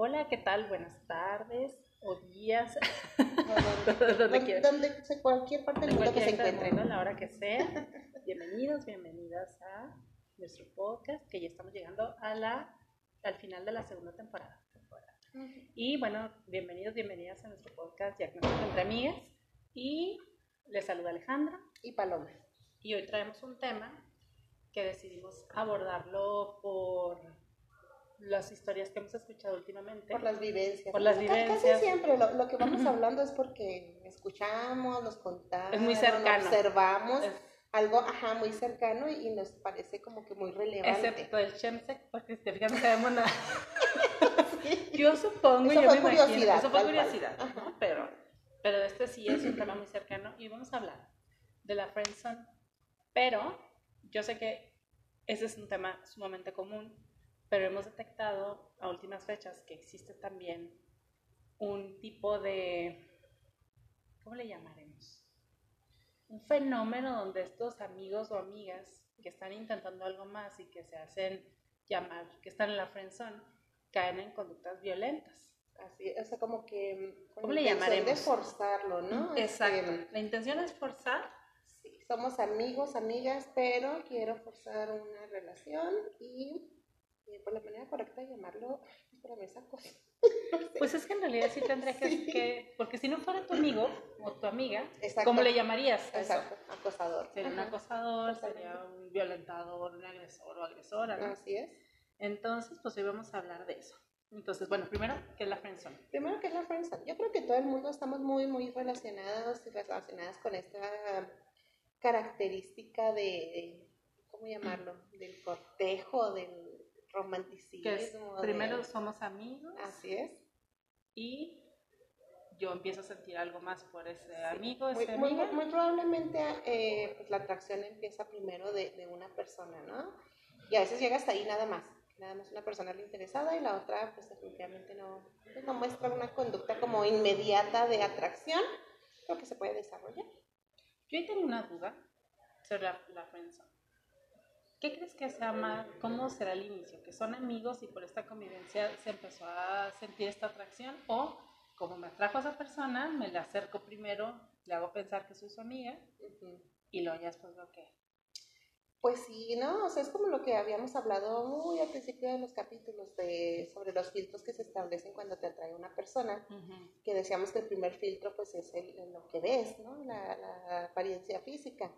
Hola, ¿qué tal? Buenas tardes o días. donde, donde donde cualquier parte del mundo que se encuentre. a la hora que sea. Bienvenidos, bienvenidas a nuestro podcast, que ya estamos llegando a la, al final de la segunda temporada. Y bueno, bienvenidos, bienvenidas a nuestro podcast Diagnóstico entre Amigas. Y les saluda Alejandra. Y Paloma. Y hoy traemos un tema que decidimos abordarlo por las historias que hemos escuchado últimamente. Por las vivencias. Por las vivencias. Casi siempre lo, lo que vamos hablando es porque escuchamos, nos contamos, Es muy cercano. observamos Es- algo, ajá, muy cercano y nos parece como que muy relevante. Excepto el chemsec, porque si te fijas no sabemos nada. Yo supongo, Eso yo fue me imagino, curiosidad, eso fue curiosidad, ¿no? pero, pero este sí es un tema muy cercano y vamos a hablar de la friendzone. Pero yo sé que ese es un tema sumamente común, pero hemos detectado a últimas fechas que existe también un tipo de, ¿cómo le llamaremos? Un fenómeno donde estos amigos o amigas que están intentando algo más y que se hacen llamar, que están en la friendzone, caen en conductas violentas. Así, o sea, como que con ¿Cómo le intención de llamaremos? forzarlo, ¿no? Exacto. Este, La intención es forzar. sí, somos amigos, amigas, pero quiero forzar una relación y, por la manera correcta de llamarlo, espérame, esa cosa. Pues es que en realidad sí tendría que, Sí. que- porque si no fuera tu amigo o tu amiga, Exacto. ¿cómo le llamarías? a eso? Exacto, acosador. Sería un acosador, sería un violentador, un agresor o agresora, ¿no? Así es. Entonces, pues hoy vamos a hablar de eso. Entonces, bueno, primero, ¿qué es la friendzone? Primero que es la friendzone. Yo creo que todo el mundo estamos muy, muy relacionados y relacionadas con esta característica de, de- ¿cómo llamarlo? Del cortejo, del romanticismo. Que es, de- primero somos amigos Así es. y yo empiezo a sentir algo más por ese amigo, Muy, esa muy, amiga. muy probablemente eh, pues, la atracción empieza primero de, de una persona, ¿no? Y a veces llega hasta ahí nada más. Nada más una persona le interesada y la otra, pues definitivamente no, pues, no muestra una conducta como inmediata de atracción, pero que se puede desarrollar. Yo ahí tengo una duda sobre la, la friendzone. ¿Qué crees que se llama, cómo será el inicio? ¿Que son amigos y por esta convivencia se empezó a sentir esta atracción? ¿O como me atrajo a esa persona, me la acerco primero, le hago pensar que soy su amiga Ujú. y luego ya después veo que... Pues sí, ¿no? O sea, es como lo que habíamos hablado muy al principio de los capítulos de, sobre los filtros que se establecen cuando te atrae una persona. que decíamos que el primer filtro pues es el, el lo que ves, ¿no? La, la apariencia física,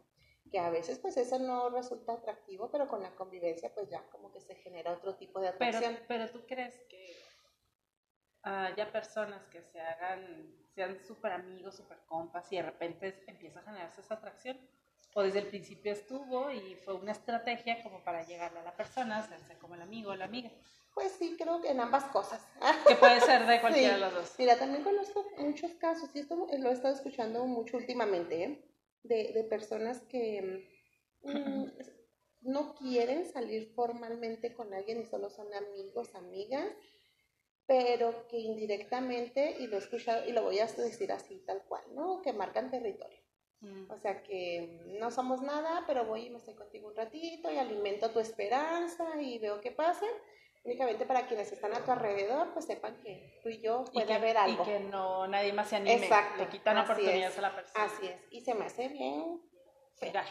que a veces pues eso no resulta atractivo, pero con la convivencia pues ya como que se genera otro tipo de Pero, atracción. pero tú crees que haya personas que se hagan, sean súper amigos, súper compas y de repente empieza a generarse esa atracción? ¿O desde el principio estuvo y fue una estrategia como para llegarle a la persona, hacerse como el amigo o la amiga? Pues sí, creo que en ambas cosas. Que puede ser de cualquiera Sí. de los dos. Mira, también conozco muchos casos, y esto lo he estado escuchando mucho últimamente, ¿eh? De, de personas que mm, no quieren salir formalmente con alguien y solo son amigos, amigas, pero que indirectamente, y lo he escuchado, y lo voy a decir así tal cual, ¿no? Que marcan territorio. Mm. O sea que no somos nada, pero voy y me estoy contigo un ratito y alimento tu esperanza y veo qué pasa. Únicamente para quienes están a tu alrededor, pues sepan que tú y yo Y puede que, haber y algo. que no nadie más se anime. Exacto, Le quitan así oportunidades es, a la persona. Así es. Y se me hace bien. Gallo,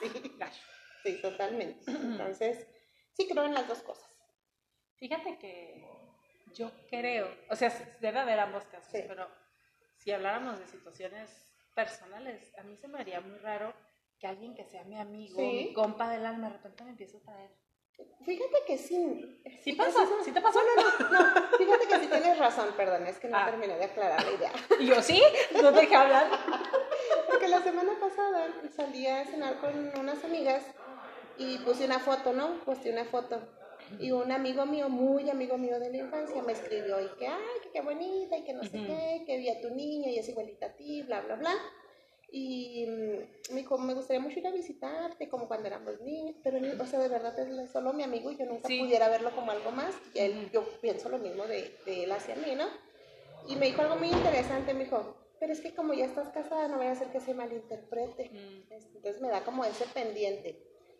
Sí, gallo. sí, totalmente. Entonces, sí creo en las dos cosas. Fíjate que yo creo, o sea, debe haber ambos casos, Sí. pero si habláramos de situaciones personales, a mí se me haría muy raro que alguien que sea mi amigo, Sí. mi compa del alma, de repente me empiece a traer. Fíjate que sí. ¿Sí fíjate- pasa? ¿Sí te pasó? No, no, no, no. Fíjate que sí tienes razón, perdón, es que no Ah. terminé de aclarar la idea. Y yo, ¿sí? No te dejé hablar. Porque la semana pasada salí a cenar con unas amigas y puse una foto, ¿no? Posté una foto. Y un amigo mío, muy amigo mío de la infancia, me escribió y que, ay, que qué bonita y que no sé qué, que vi a tu niño y es igualita a ti, bla, bla, bla. Y mm, me dijo, me gustaría mucho ir a visitarte, como cuando éramos niños, pero, ni- o sea, de verdad es solo mi amigo y yo nunca Sí. pudiera verlo como algo más. Y él, yo pienso lo mismo de, de él hacia mí, ¿no? Y me dijo algo muy interesante, me dijo, pero es que como ya estás casada, no voy a hacer que se malinterprete. Mm. Entonces me da como ese pendiente.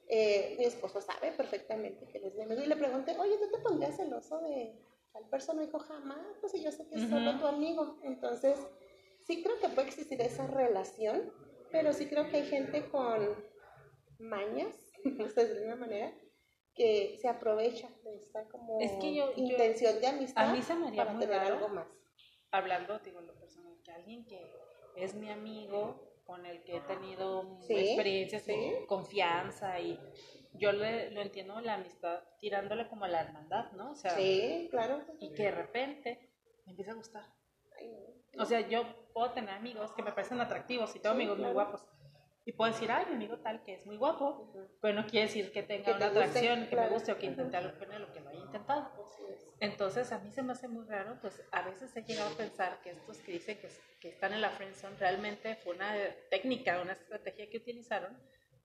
Eh, mi esposo sabe perfectamente que él es mi amigo y le pregunté, oye, ¿tú te pondrías celoso de, tal persona dijo jamás, pues yo sé que es solo tu amigo. Entonces, sí creo que puede existir esa relación, pero sí creo que hay gente con mañas, de alguna manera, que se aprovecha de esta como intención de amistad a mí se me haría para tener algo más. Hablando, digo, lo personal, que alguien que es mi amigo, con el que he tenido experiencias de confianza y yo le, lo entiendo la amistad tirándole como a la hermandad, ¿no? O sea, sí, claro. Y que de repente me empieza a gustar. O sea, yo puedo tener amigos que me parecen atractivos y tengo amigos muy guapos. Y puedo decir, ay, mi amigo tal que es muy guapo, pero no quiere decir que tenga una atracción, que me guste o que intente algo con él o que lo haya intentado. Entonces, a mí se me hace muy raro, pues a veces he llegado a pensar que estos que dicen que, que están en la friendzone realmente fue una técnica, una estrategia que utilizaron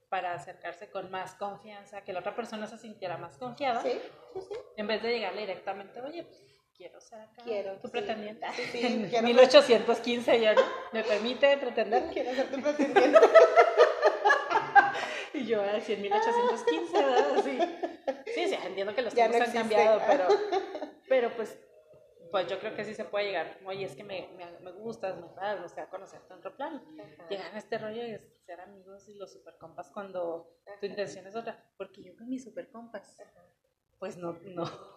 para acercarse con más confianza, que la otra persona se sintiera más confiada, sí, sí, sí. en vez de llegarle directamente, oye, pues quiero ser acá quiero, tu pretendiente. Sí, en 1815 ya, ¿no? ¿Me permite pretender? Quiero ser tu pretendiente. y yo así en 1815, ¿verdad? Sí, sí, sí entiendo que los tiempos han cambiado, pero, pero pues pues yo creo que sí se puede llegar. Oye, es que me, me, me gustas, me agradas, o sea, conocerte en otro plano. Llegar a este rollo y ser amigos y los super compas cuando tu intención es otra. Porque yo con mis super compas, pues no, no,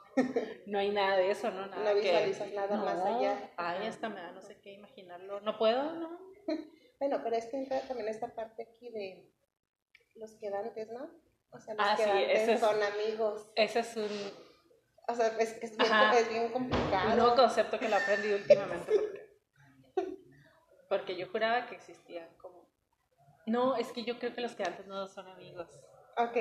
no hay nada de eso, ¿no? Nada no visualizas nada más allá. Ay, hasta me da no sé qué imaginarlo. No puedo, ¿no? bueno, pero es que entra también esta parte aquí de los quedantes, ¿no? O sea, los ah, quedantes son amigos. Ese es un... O sea, es, es, bien, es bien complicado. Un nuevo concepto que lo aprendí últimamente. Porque, porque yo juraba que existían como... No, es que yo creo que los quedantes no son amigos. Ok.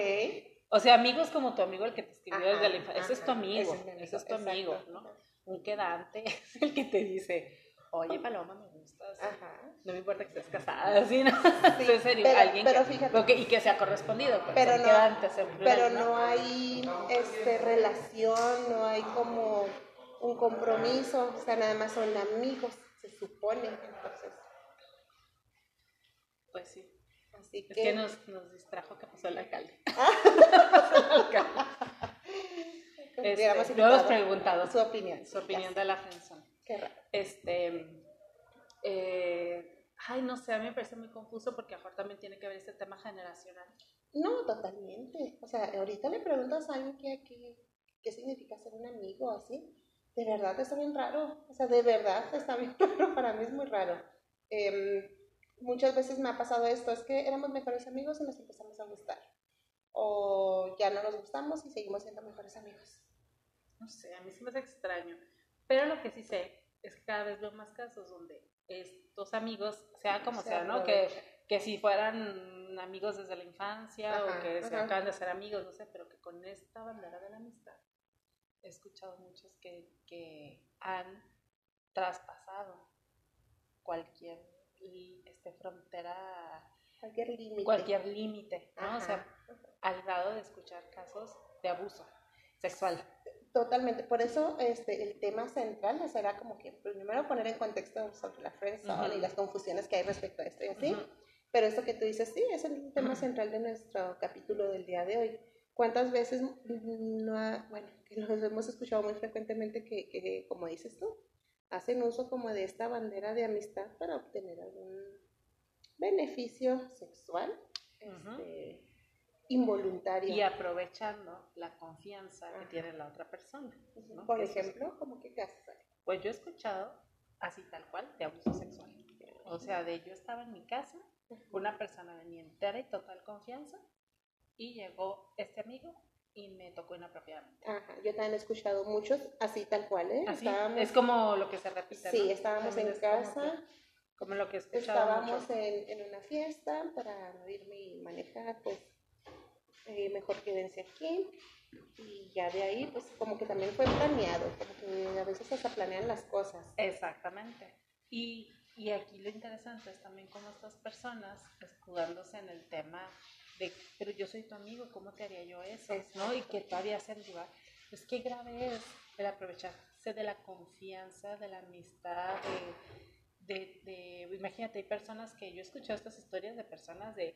O sea, amigos como tu amigo el que escribió desde la infancia. Ese es tu amigo, ese es, tu amigo, ¿no? Un quedante es el que te dice, oye Paloma, me gustas. Ajá. No me importa que estés casada, ¿sí? ¿no? Sí, en serio, pero, alguien pero que, fíjate, y que sea correspondido. Pues, pero no, pero no, hay este, relación, no hay como un compromiso, o sea, nada más son amigos, se supone, entonces. Pues sí. Así es que, que nos, nos distrajo que pasó el alcalde. este, hemos preguntado. Su opinión. Su opinión de la friendzone. Qué raro. Este, eh, ay, no sé, a mí me parece muy confuso porque mejor también tiene que ver ese tema generacional. No, totalmente. O sea, ahorita le preguntas a alguien qué, qué, qué significa ser un amigo así. De verdad está bien raro. O sea, de verdad está bien raro. Para mí es muy raro. Eh, muchas veces me ha pasado esto, es que éramos mejores amigos y nos empezamos a gustar. O ya no nos gustamos y seguimos siendo mejores amigos. No sé, a mí sí me hace extraño. Pero lo que sí sé es que cada vez veo más casos donde estos amigos, sea como sea, ¿no? Que, que si fueran amigos desde la infancia o que se acaban de ser amigos, no sé, pero que con esta bandera de la amistad he escuchado muchos que, que han traspasado cualquier este, frontera, cualquier límite, cualquier límite, ¿no? O sea, al grado de escuchar casos de abuso sexual. Totalmente, por eso este, el tema central será como que primero poner en contexto sobre la friendzone y las confusiones que hay respecto a esto y así, pero eso que tú dices, sí, es el tema central de nuestro capítulo del día de hoy. ¿Cuántas veces no ha, bueno, que hemos escuchado muy frecuentemente que, que, como dices tú, hacen uso como de esta bandera de amistad para obtener algún beneficio sexual este, involuntario. Y aprovechando la confianza que tiene la otra persona. Por ejemplo, ¿cómo que haces? Pues yo he escuchado así tal cual de abuso sexual. O sea, de yo estaba en mi casa, una persona de mi entera y total confianza, y llegó este amigo y me tocó inapropiadamente. Ajá, yo también he escuchado muchos así tal cual, ¿eh? es como lo que se repite. Sí, estábamos en casa. Como, lo que Estábamos en, en, una fiesta para no irme y manejar, pues eh, mejor quédense aquí. Y ya de ahí, pues como que también fue planeado, como que a veces hasta planean las cosas. Exactamente. Y, y aquí lo interesante es también cómo estas personas, escudándose en el tema pero yo soy tu amigo, ¿cómo te haría yo eso? ¿no? Y que todavía se lugar. Pues qué grave es el aprovecharse de la confianza, de la amistad, de, de, de, imagínate, hay personas que yo he escuchado estas historias de personas de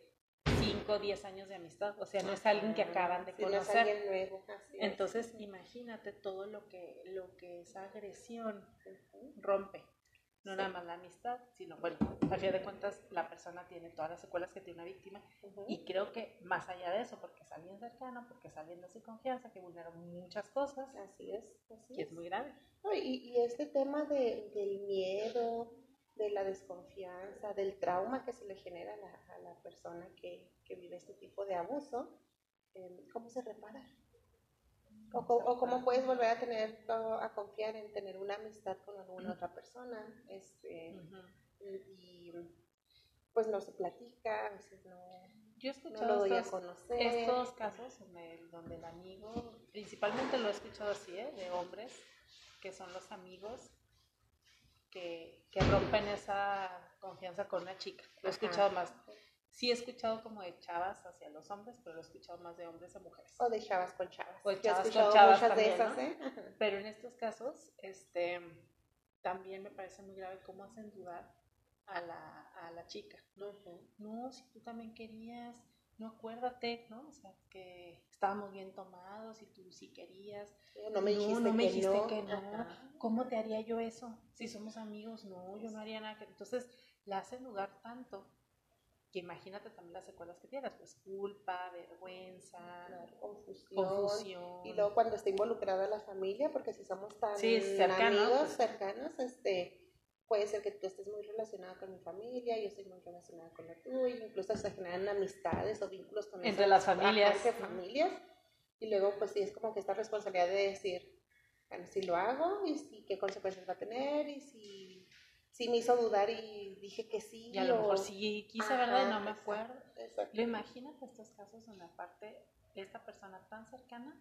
5, 5 o 10 años de amistad, o sea, no es alguien que acaban de Sí, no es conocer. nuevo, es. Entonces, imagínate todo lo que, lo que esa agresión rompe. No Sí. nada más la amistad, sino, bueno, al fin de cuentas, la persona tiene todas las secuelas que tiene una víctima. Ujú. Y creo que más allá de eso, porque es alguien cercano, porque es alguien de su confianza, que vulnera muchas cosas, Así es, así y es muy grave. No, y, y este tema de, del miedo, de la desconfianza, del trauma que se le genera a la, a la persona que, que vive este tipo de abuso, eh, ¿cómo se repara? O, o cómo puedes volver a tener, a confiar en tener una amistad con alguna otra persona, este, Ujú. y pues no se platica, a veces no, Yo he no escuchado a estos, conocer. estos casos en el- donde el amigo, principalmente lo he escuchado así, ¿eh? de hombres, que son los amigos que, que rompen esa confianza con una chica. Lo he Ajá. escuchado más. Sí he escuchado como de chavas hacia los hombres, pero lo he escuchado más de hombres a mujeres. O de chavas con chavas. O de chavas con chavas muchas de también, esas, ¿no? ¿eh? Pero en estos casos, este, también me parece muy grave cómo hacen dudar a la, a la chica. Ujú. No, si tú también querías, no acuérdate, ¿no? O sea, que estábamos bien tomados y tú sí querías. No me dijiste, no me que, dijiste no. que no. Ajá. ¿Cómo te haría yo eso? Si somos amigos, no, yo no haría nada. Que... Entonces, la hacen dudar tanto que imagínate también las secuelas que tienes, pues culpa, vergüenza, Claro, confusión. confusión. Y luego cuando está involucrada la familia, porque si somos tan Sí, cercanos, amigos, pues. cercanos, este, puede ser que tú estés muy relacionada con mi familia, yo estoy muy relacionada con la tuya, incluso se generan amistades o vínculos con Entre las familias, entre familias. Y luego, pues sí, es como que esta responsabilidad de decir, bueno, si lo hago, y si, qué consecuencias va a tener, y si, si me hizo dudar y dije que sí. y a lo o- mejor sí quise, Ajá, ¿verdad? Y no me acuerdo. exacto. Lo imagínate estos casos donde aparte esta persona tan cercana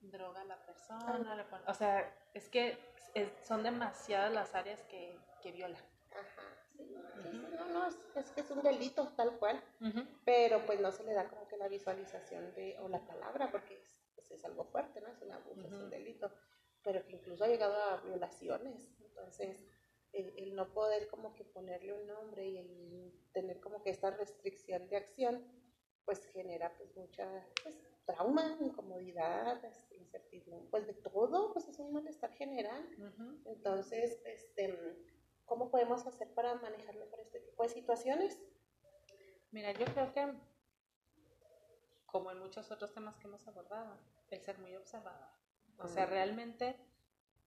droga a la persona, le pone- o sea, es que es- son demasiadas las áreas que, que viola. Ajá, sí, no, no, es, es que es un delito tal cual. Pero pues no se le da como que la visualización de, o la palabra, porque es, pues, es algo fuerte, ¿no? Es un abuso, es un delito, pero que incluso ha llegado a violaciones, entonces el, el no poder como que ponerle un nombre y el tener como que esta restricción de acción, pues genera pues mucha pues, trauma, incomodidad, este, incertidumbre, pues de todo, pues es un malestar general. Entonces, este, ¿cómo podemos hacer para manejar mejor este tipo de situaciones? Mira, yo creo que, como en muchos otros temas que hemos abordado, el ser muy observador. O sea, realmente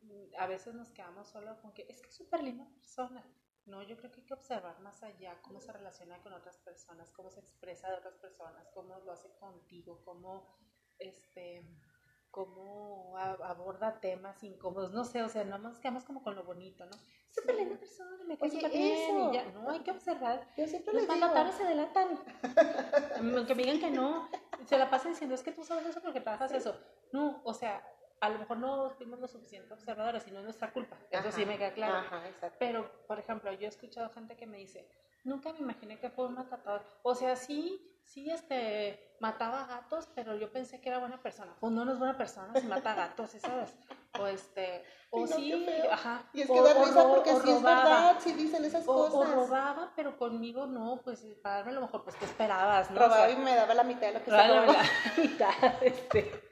mm, a veces nos quedamos solo con que es que es súper linda persona. No, yo creo que hay que observar más allá cómo se relaciona con otras personas, cómo se expresa de otras personas, cómo lo hace contigo, cómo este cómo aborda temas incómodos, no sé, o sea, no nos quedamos como con lo bonito, ¿no? Es súper linda persona, me cae súper bien, y ya, no, hay que observar Yo siempre los mandatarios se delatan. Aunque me digan que no, se la pasan diciendo, es que tú sabes eso porque trabajas eso. No, o sea, a lo mejor no fuimos lo suficiente observadores y no es nuestra culpa. Eso sí me queda claro. Ajá. Pero, por ejemplo, yo he escuchado gente que me dice, nunca me imaginé que fue un matador. O sea, sí, sí, este, mataba gatos, pero yo pensé que era buena persona. Pues no, no es buena persona si mata gatos, ¿sí sabes? O este, o no, sí, ajá. Y es o- que da risa porque o sí es robaba. verdad, sí dicen esas O, o cosas. robaba, pero conmigo no, pues para darme lo mejor, pues ¿qué esperabas? ¿no? Robaba sea, y me daba la mitad de lo que se robaba. la mitad, este.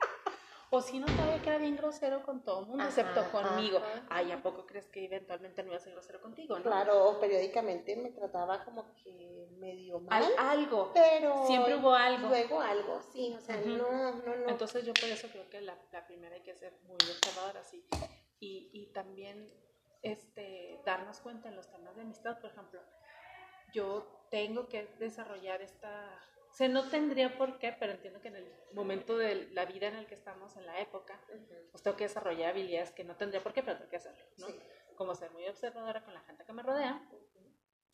O si no sabía que era bien grosero con todo el mundo, Ajá, excepto conmigo. ajá. Ay, ¿a poco crees que eventualmente no iba a ser grosero contigo, no? Claro, periódicamente me trataba como que medio mal, Al- algo. pero Siempre hubo algo. luego algo, sí, o sea, no, no, no. Entonces yo por eso creo que la, la primera hay que ser muy observadora, así. Y, y también este, darnos cuenta en los temas de amistad, por ejemplo, yo tengo que desarrollar esta... O sea, no tendría por qué, pero entiendo que en el momento de la vida en el que estamos, en la época, pues tengo que desarrollar habilidades que no tendría por qué, pero tengo que hacerlo, ¿no? Sí. Como ser muy observadora con la gente que me rodea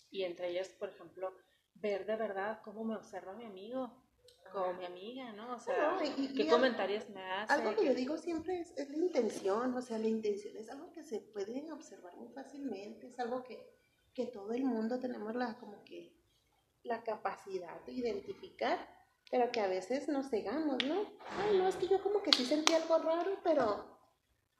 y entre ellas, por ejemplo, ver de verdad cómo me observa mi amigo, como mi amiga, ¿no? O sea, No, y- qué y comentarios me hace. Algo que yo digo siempre es, es la intención, o sea, la intención es algo que se puede observar muy fácilmente, es algo que, que todo el mundo tenemos la, como que, la capacidad de identificar, pero que a veces nos cegamos, ¿no? Ay, no, es que yo como que sí sentí algo raro, pero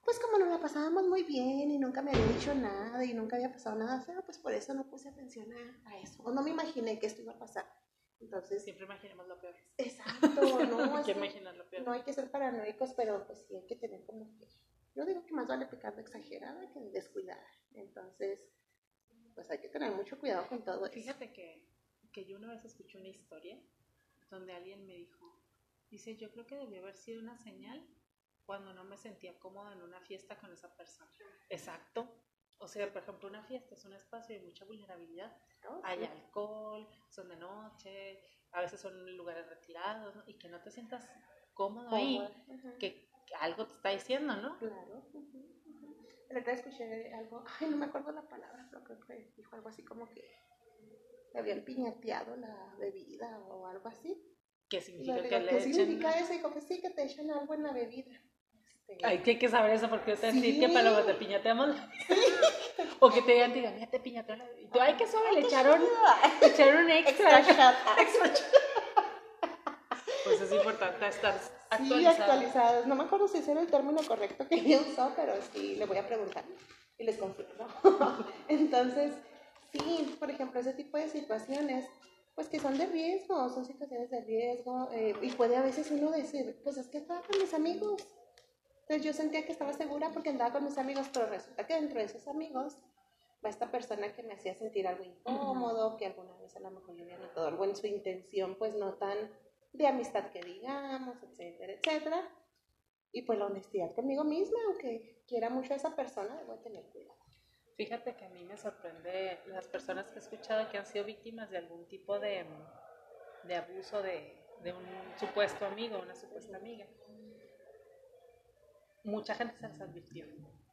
pues como nos la pasábamos muy bien y nunca me había dicho nada y nunca había pasado nada feo, pues por eso no puse atención a, a eso, o no me imaginé que esto iba a pasar. Entonces, siempre imaginemos lo peor. Exacto, no, hay que imaginar lo peor. no hay que ser paranoicos, pero pues sí hay que tener como que, yo digo que más vale pecado exagerada que descuidar. Entonces, pues hay que tener mucho cuidado con todo Fíjate eso. que, que yo una vez escuché una historia donde alguien me dijo, dice, yo creo que debió haber sido una señal cuando no me sentía cómoda en una fiesta con esa persona. Exacto. O sea, por ejemplo, una fiesta es un espacio de mucha vulnerabilidad. Oh, Hay alcohol, son de noche, a veces son lugares retirados, ¿no? Y que no te sientas cómodo ahí, que, algo te está diciendo, ¿no? Claro. La otra escuché algo, ay, no me acuerdo la palabra, pero creo que dijo algo así como que habían piñateado la bebida o algo así. ¿Qué significa que le ¿Qué significa eso? Dijo que sí, que te echan algo en la bebida. Este, Ay, que hay que saber eso porque usted sí. que para lo que te piñateamos. o que te digan, digan, mira, te piñateamos. Y tú, ay, que suave, le echaron, le echaron extra. extra pues es importante estar actualizados. Sí, actualizados. No me acuerdo si ese era el término correcto que ella usó, pero sí, le voy a preguntar y les confirmo. Entonces, sí, por ejemplo, ese tipo de situaciones, pues que son de riesgo, son situaciones de riesgo, eh, y puede a veces uno decir, pues es que estaba con mis amigos. Entonces yo sentía que estaba segura porque andaba con mis amigos, pero resulta que dentro de esos amigos va esta persona que me hacía sentir algo incómodo, que alguna vez a lo mejor yo había notado algo en su intención, pues no tan de amistad que digamos, etcétera, etcétera. Y pues la honestidad conmigo misma, aunque quiera mucho a esa persona, debo tener cuidado. Fíjate que a mí me sorprende las personas que he escuchado que han sido víctimas de algún tipo de, de abuso de, de, un supuesto amigo, una supuesta amiga. Mucha gente se les advirtió.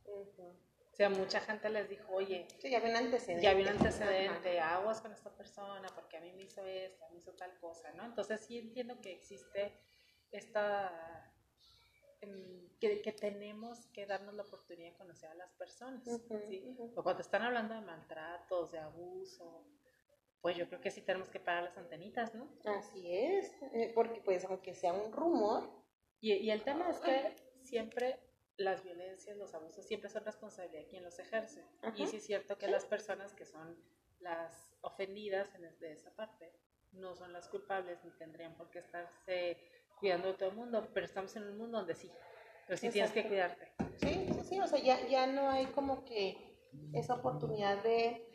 O sea, mucha gente les dijo, oye, ya había un antecedente. Ya había un antecedente, aguas con esta persona, porque a mí me hizo esto, me hizo tal cosa, ¿no? Entonces sí entiendo que existe esta, que, que, tenemos que darnos la oportunidad de conocer a las personas, ¿sí? O cuando están hablando de maltratos, de abuso, pues yo creo que sí tenemos que parar las antenitas, ¿no? Así es, eh, porque pues aunque sea un rumor. Y, y el tema es que siempre las violencias, los abusos siempre son responsabilidad de quien los ejerce. Y sí es cierto que las personas que son las ofendidas en de esa parte no son las culpables ni tendrían por qué estarse cuidando de todo el mundo, pero estamos en un mundo donde sí, pero sí tienes que cuidarte. Sí, sí, sí, o sea, ya, ya no hay como que esa oportunidad de,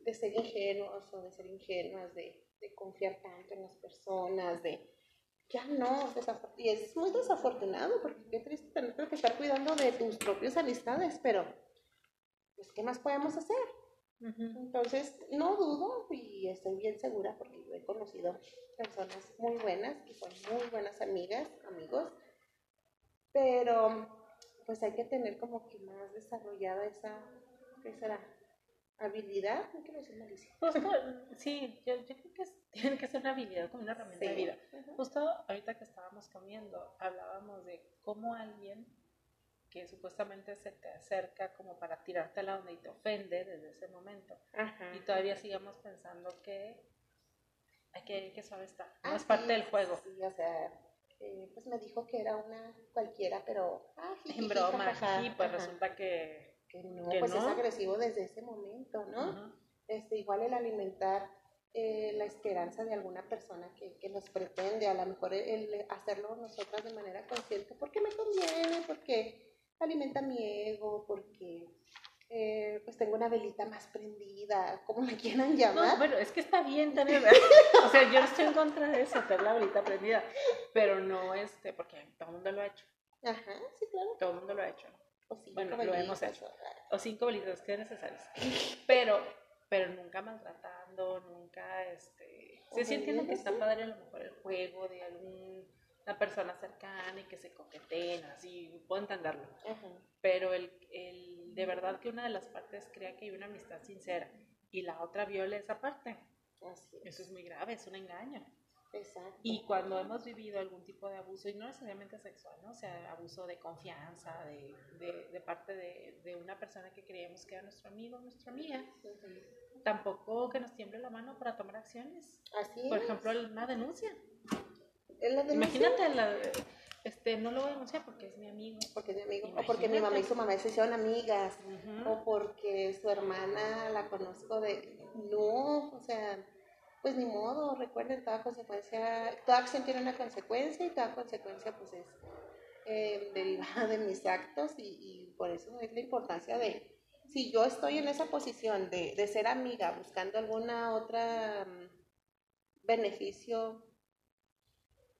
de ser ingenuos o de ser ingenuas, de, de confiar tanto en las personas, de ya no, y es muy desafortunado porque qué triste tener que estar cuidando de tus propias amistades, pero pues ¿qué más podemos hacer? Entonces, no dudo y estoy bien segura porque yo he conocido personas muy buenas, que son muy buenas amigas, amigos, pero pues hay que tener como que más desarrollada esa, ¿qué será? habilidad, no quiero decir malicia. Sí, yo, yo, creo que tiene que ser una habilidad como una herramienta de vida. Justo ahorita que estábamos comiendo, hablábamos de cómo alguien que supuestamente se te acerca como para tirarte a la onda y te ofende desde ese momento. Y todavía sigamos pensando que hay que, que suave estar. No ah, es parte del juego. Sí, o sea, eh, pues me dijo que era una cualquiera, pero... Ah, en broma, y pues resulta que que no, pues es agresivo desde ese momento, ¿no? este, igual el alimentar eh, la esperanza de alguna persona que, que, nos pretende, a lo mejor el, hacerlo nosotras de manera consciente, porque me conviene, porque alimenta mi ego, porque eh, pues tengo una velita más prendida, como me quieran llamar. No, bueno, es que está bien tener, o sea, yo no estoy en contra de eso, tener la velita prendida, pero no este, porque todo el mundo lo ha hecho. Ajá, sí, claro. Todo el mundo lo ha hecho, bueno, lo hemos hecho. O cinco velitas que necesarios. Pero, pero nunca maltratando, nunca, este... Sí, sí entiendo que está padre a lo mejor el juego de alguna persona cercana y que se coqueteen, así, puedo entenderlo. Pero el, el, de verdad que una de las partes crea que hay una amistad sincera y la otra viole esa parte. Eso es muy grave, es un engaño. Y cuando hemos vivido algún tipo de abuso, y no necesariamente sexual, ¿no? O sea, abuso de confianza, de, de, de parte de, de, una persona que creíamos que era nuestro amigo o nuestra amiga, tampoco que nos tiemble la mano para tomar acciones. Así Por ejemplo, una denuncia. Imagínate, la, este, no lo voy a denunciar porque es mi amigo. Porque es mi amigo. O porque mi mamá y su mamá se hicieron amigas. O porque su hermana la conozco de... No, o sea pues ni modo, recuerden, toda consecuencia, toda acción tiene una consecuencia y toda consecuencia pues es eh, derivada de mis actos y, y, por eso es la importancia de, si yo estoy en esa posición de, de ser amiga buscando alguna otra um, beneficio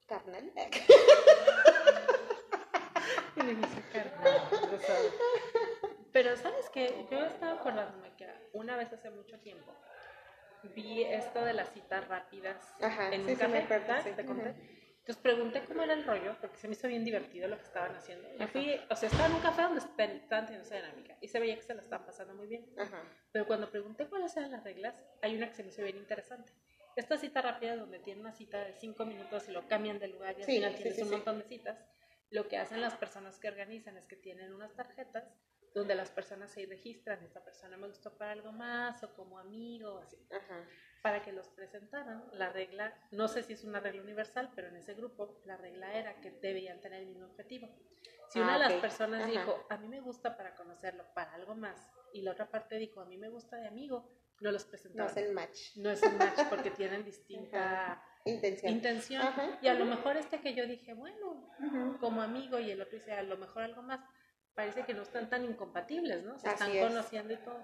carnal. beneficio carnal, Pero sabes que yo estaba acordándome que una vez hace mucho tiempo vi esto de las citas rápidas en un café, ¿Te conté? Entonces pregunté cómo era el rollo, porque se me hizo bien divertido lo que estaban haciendo. Yo fui, o sea, estaba en un café donde estaban teniendo esa dinámica y se veía que se la estaban pasando muy bien. Pero cuando pregunté cuáles eran las reglas, hay una que se me hizo bien interesante. Esta cita rápida donde tiene una cita de cinco minutos y lo cambian de lugar y al final tienes un montón de citas, lo que hacen las personas que organizan es que tienen unas tarjetas donde las personas se registran, esta persona me gustó para algo más o como amigo, así. Para que los presentaran, la regla, no sé si es una regla universal, pero en ese grupo la regla era que debían tener el mismo objetivo. Si una de ah, las personas dijo, a mí me gusta para conocerlo, para algo más, y la otra parte dijo, a mí me gusta de amigo, no los presentaban. No es el match. No es el match porque tienen distinta intención. intención. Y a lo mejor este que yo dije, bueno, como amigo, y el otro dice, a lo mejor algo más, parece que no están tan incompatibles, ¿no? Se están conociendo y todo.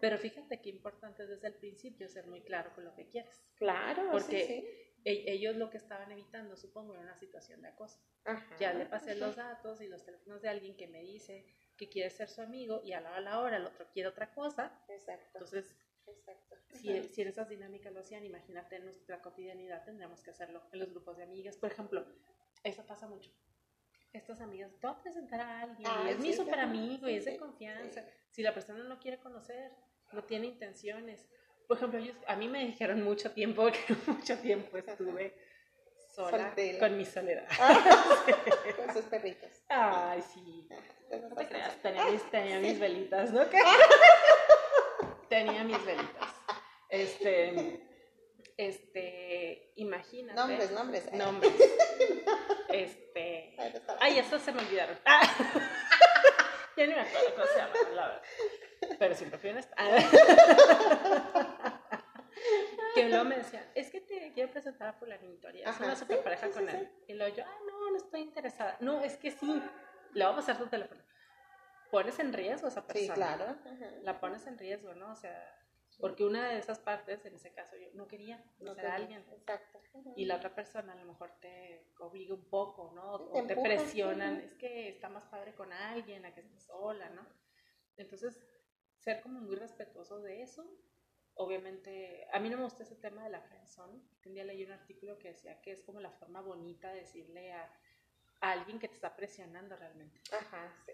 Pero fíjate qué importante desde el principio ser muy claro con lo que quieres. Claro, porque e, ellos lo que estaban evitando, supongo, era una situación de acoso. Ya le pasé los datos y los teléfonos de alguien que me dice que quiere ser su amigo y a la, a la hora el otro quiere otra cosa. Exacto. Entonces, Si, si en esas dinámicas lo hacían, imagínate en nuestra cotidianidad tendríamos que hacerlo en los grupos de amigas. Por ejemplo, eso pasa mucho estas amigas, te voy a presentar a alguien, es mi super amigo y es de confianza. Si la persona no quiere conocer, no tiene intenciones. Por ejemplo, a mí me dijeron mucho tiempo que mucho tiempo estuve sola con mi soledad. con sus perritos. Ay, sí. No te creas, tenía mis, tenía mis velitas, ¿no? tenía mis velitas. Este, este, imagínate. Nombres, nombres. Nombres. Este. Ay, eso se me olvidaron. Ah. ya ni me acuerdo cómo se llama, la verdad. Pero siempre fui honesta. que luego me decía, es que te quiero presentar a fulanito, es una super pareja con él. Y luego yo, ah, no, no estoy interesada. No, es que sí, le vamos a pasar tu teléfono. ¿Pones en riesgo a esa persona? Sí, claro. La pones en riesgo, ¿no? O sea, porque una de esas partes, en ese caso, yo no quería conocer a alguien. Exacto. Y la otra persona a lo mejor te obliga un poco, ¿no? O te, presionan, es que está más padre con alguien, a que estés sola, ¿no? Entonces, ser como muy respetuoso de eso. Obviamente, a mí no me gusta ese tema de la friendzone. Un día leí un artículo que decía que es como la forma bonita de decirle a, a alguien que te está presionando realmente. Ajá, sí.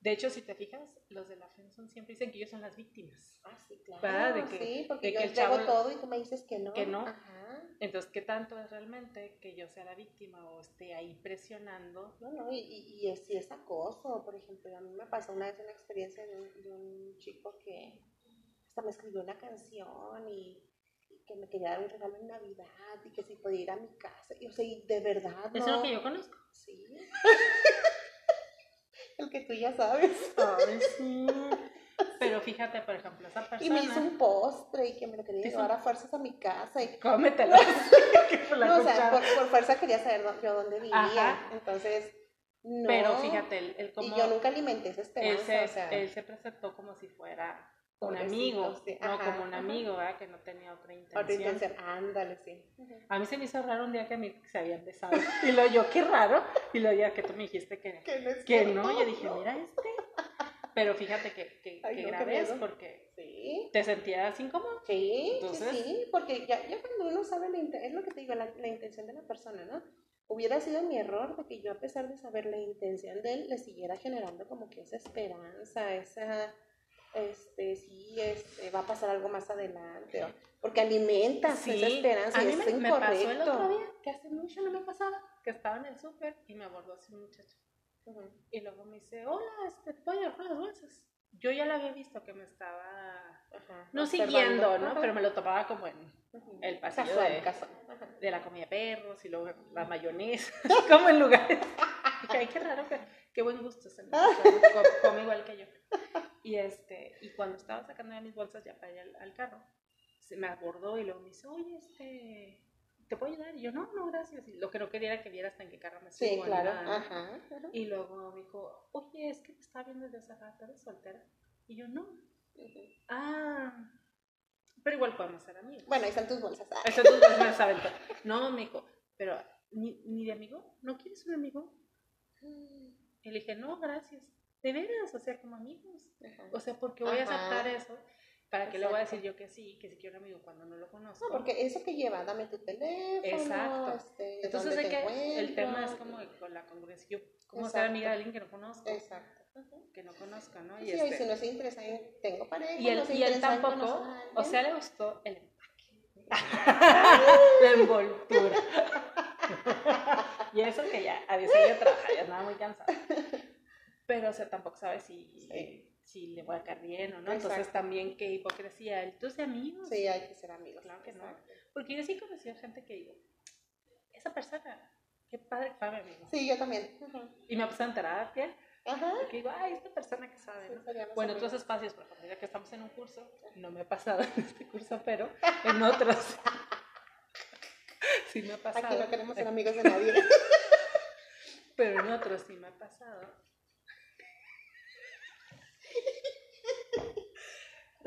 De hecho, si te fijas, los de la friendzone siempre dicen que ellos son las víctimas. Ah, sí, claro. De que, sí, porque yo que hago todo y tú me dices que no. Que no. Ajá. Entonces, ¿qué tanto es realmente que yo sea la víctima o esté ahí presionando? No, no, y, y, es, es acoso. Por ejemplo, a mí me pasó una vez una experiencia de un, de un chico que hasta me escribió una canción y, que me quería dar un regalo en Navidad y que si podía ir a mi casa. Y, o sea, y de verdad. ¿Eso es lo que yo conozco? Sí. el que tú ya sabes. Ay, sí. Pero fíjate, por ejemplo, esa persona. Y me hizo un postre y que me lo quería llevar a fuerzas a mi casa. Y... Cómetelo. no, o sea, por, fuerza quería saber yo dónde vivía. Entonces, no. Pero fíjate, él, como. Y yo nunca alimenté esa esperanza. Él se, él se presentó como si fuera un amigo, no como un amigo, ¿verdad? Que no tenía otra intención. Otra intención, ándale, sí. A mí se me hizo raro un día que a mí se habían besado. y lo yo, qué raro. Y lo día que tú me dijiste que, que no, que no. yo dije, mira este. Pero fíjate que, que, que grave es porque ¿Sí? te sentías incómodo. Sí, Entonces, sí, porque ya, ya cuando uno sabe la intención, es lo que te digo, la, la intención de la persona, ¿no? hubiera sido mi error de que yo a pesar de saber la intención de él, le siguiera generando como que esa esperanza, esa este, sí, este, va a pasar algo más adelante, porque alimentas esa esperanza a mí me, me, pasó el otro día, que hace mucho no me pasaba, que estaba en el súper y me abordó así un muchacho. Y luego me dice, hola, este, ¿puedo llevar las bolsas? Yo ya la había visto que me estaba, no siguiendo, ¿no? Pero me lo tomaba como en el pasillo de, de, la comida de perros y luego la mayonesa, como en lugares. ay, qué raro, qué buen gusto se me come igual que yo. Y, este, y cuando estaba sacando ya mis bolsas ya para ir al, carro, se me abordó y luego me dice, oye, este, ¿te puedo ayudar? Y yo, no, no, gracias. Y lo que no quería era que viera hasta en qué carro me Sí, subo, ni claro. Ajá. claro. Y luego me dijo, oye, es que te estaba viendo desde hace rato, ¿eres soltera? Y yo, no. Ah, pero igual podemos ser amigos. Bueno, ahí están tus bolsas. Ah, Eso tú me vas a aventar. No, me dijo, pero ¿ni, ni de amigo? ¿No quieres un amigo? Y le dije, no, gracias. De veras, o sea, como amigos. Ajá. O sea, porque voy a aceptar eso. ¿Para que le voy a decir yo que sí, que si quiero un amigo cuando no lo conozco? No, porque eso que lleva, dame tu teléfono. Exacto. Este, Entonces ¿dónde es te que el tema es como con la congruencia. Yo, ¿cómo ser amiga de alguien que no conozco? Exacto. Que no conozco, ¿no? Y, Sí, este- y si no se interesa en tengo pareja, y él, no y él tampoco, a o sea, le gustó el empaque. la envoltura. y eso que ya había salido a trabajar, ya andaba muy cansada. Pero, o sea, tampoco sabe si, Sí. si le voy a caer bien o no. Entonces, también qué hipocresía. Entonces, amigos. Sí, hay que ser amigos. Claro que no. Porque yo sí he conocido gente que digo, esa persona, qué padre que amigo. Sí, yo también. Y me puse en terapia, Ajá. porque digo, ay, esta persona que sabe, Sí, ¿no? Bueno, otros espacios, por ejemplo, ya que estamos en un curso, no me ha pasado en este curso, pero en otros sí me ha pasado. Aquí no queremos ser amigos de nadie. Pero en otros sí me ha pasado.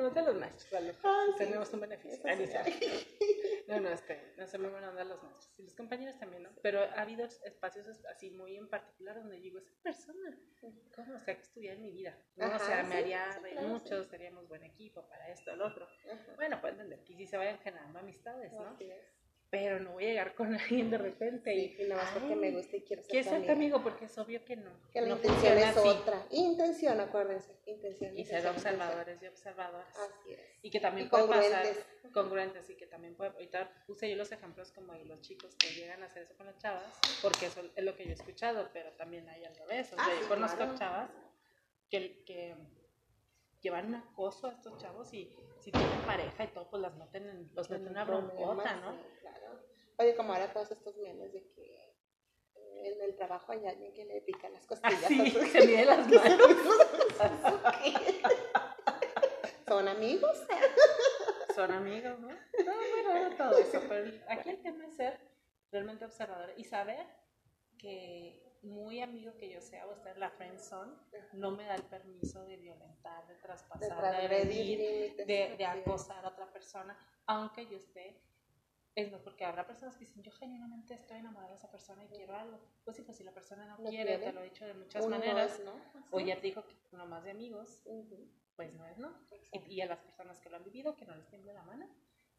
No de los maestros, vale. Sí. Tenemos un beneficio. Sea. No, no, este, no se me van a dar los maestros. Y los compañeros también, ¿no? Pero ha habido espacios así muy en particular donde digo, esa persona, ¿cómo? O sea, que estuviera en mi vida. ¿no? o Ajá, sea, me sí, haría sí, claro, mucho, seríamos buen equipo para esto, lo otro. Ajá. Bueno, puedo entender que sí se vayan generando amistades, ¿no? Así es. Pero no voy a llegar con alguien de repente y, Sí, y nada más porque me gusta y quiero ser ¿Quieres tu ser tu amiga. amigo? Porque es obvio que no. Que la no intención es así. otra. Intención, acuérdense. Intención. Y ser observadores y observadoras. Así es. Y que también Y puede pasar congruentes. congruentes y que también puede, ahorita puse yo los ejemplos como de los chicos que llegan a hacer eso con las chavas, porque eso es lo que yo he escuchado, pero también hay al revés. O sea, Ah, yo sí, conozco claro. chavas que, que llevan un acoso a estos chavos y si tienen pareja y todo, pues las meten en, los meten en una broncota, ¿no? sí, claro. Oye, como ahora todos estos memes de que eh, en el trabajo hay alguien que le pica las costillas. Así, a sus- se mide las manos. ¿Son amigos? son amigos, ¿no? No, raro todo eso, pero aquí el tema es ser realmente observador y saber que muy amigo que yo sea o estar en la friend zone no me da el permiso de violentar, de traspasar, de agredir, de, de acosar a otra persona, aunque yo esté es no porque habrá personas que dicen yo genuinamente estoy enamorada de esa persona y quiero algo pues sí pues si la persona no, No quiere, quiere. te lo he dicho de muchas Uno maneras es, ¿no? o ya te dijo que nomás de amigos pues no es no y a las personas que lo han vivido, que no les tiemble la mano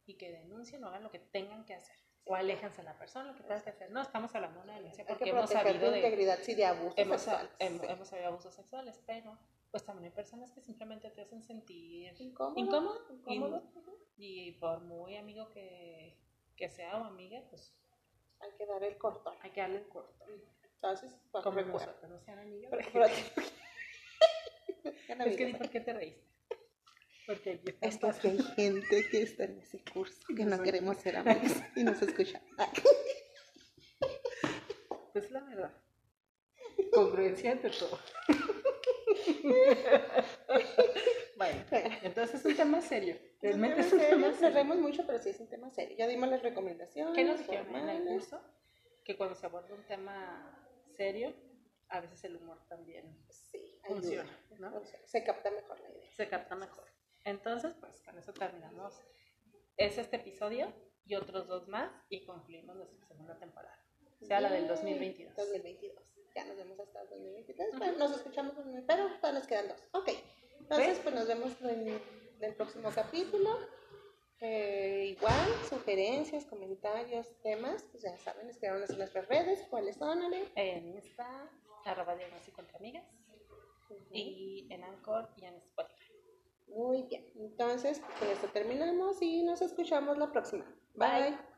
y que denuncien o hagan lo que tengan que hacer. O aléjense de la persona, lo que tengan que hacer. No, estamos hablando de una denuncia porque que hemos sabido de, integridad, sí, de abusos hemos, sexuales. hem- sí. hemos sabido abusos sexuales, pero pues también hay personas que simplemente te hacen sentir Incómodo. incómodo y, incómodo, ujú. y por muy amigo que, que sea o amiga, pues Hay que dar el cortón. hay que darle el corto. Entonces, recuerda. nosotros, no sean. Pero- pero- Es que por qué te reíste. Porque están Es que aquí hay gente que está en ese curso que no queremos ser amigos y nos escucha. Ah, Pues la verdad. Congruencia ante todo. bueno, entonces es un tema serio. Realmente es un tema serio. mucho, pero sí es un tema serio. Ya dimos las recomendaciones. ¿Qué nos dijeron en el curso? Que cuando se aborda un tema serio, a veces el humor también Sí, ayuda. funciona, ¿no? Funciona. Se capta mejor la idea. Se capta mejor. Entonces, pues con eso terminamos. Es este episodio y otros dos más y concluimos nuestra segunda temporada. Sea la del Yay, 2022. 2022. Ya nos vemos hasta el 2023. Bueno, nos escuchamos, en el- pero todavía nos quedan dos. Ok. Entonces, ¿Ves? pues nos vemos en, en el próximo capítulo. Eh, igual, sugerencias, comentarios, temas, pues ya saben, escriban en nuestras redes. ¿Cuáles son, Ale? En Insta, arroba diagnóstico entre amigas. Y en Anchor y en Spotify. Muy bien. Entonces, con esto terminamos y nos escuchamos la próxima. Bye. Bye.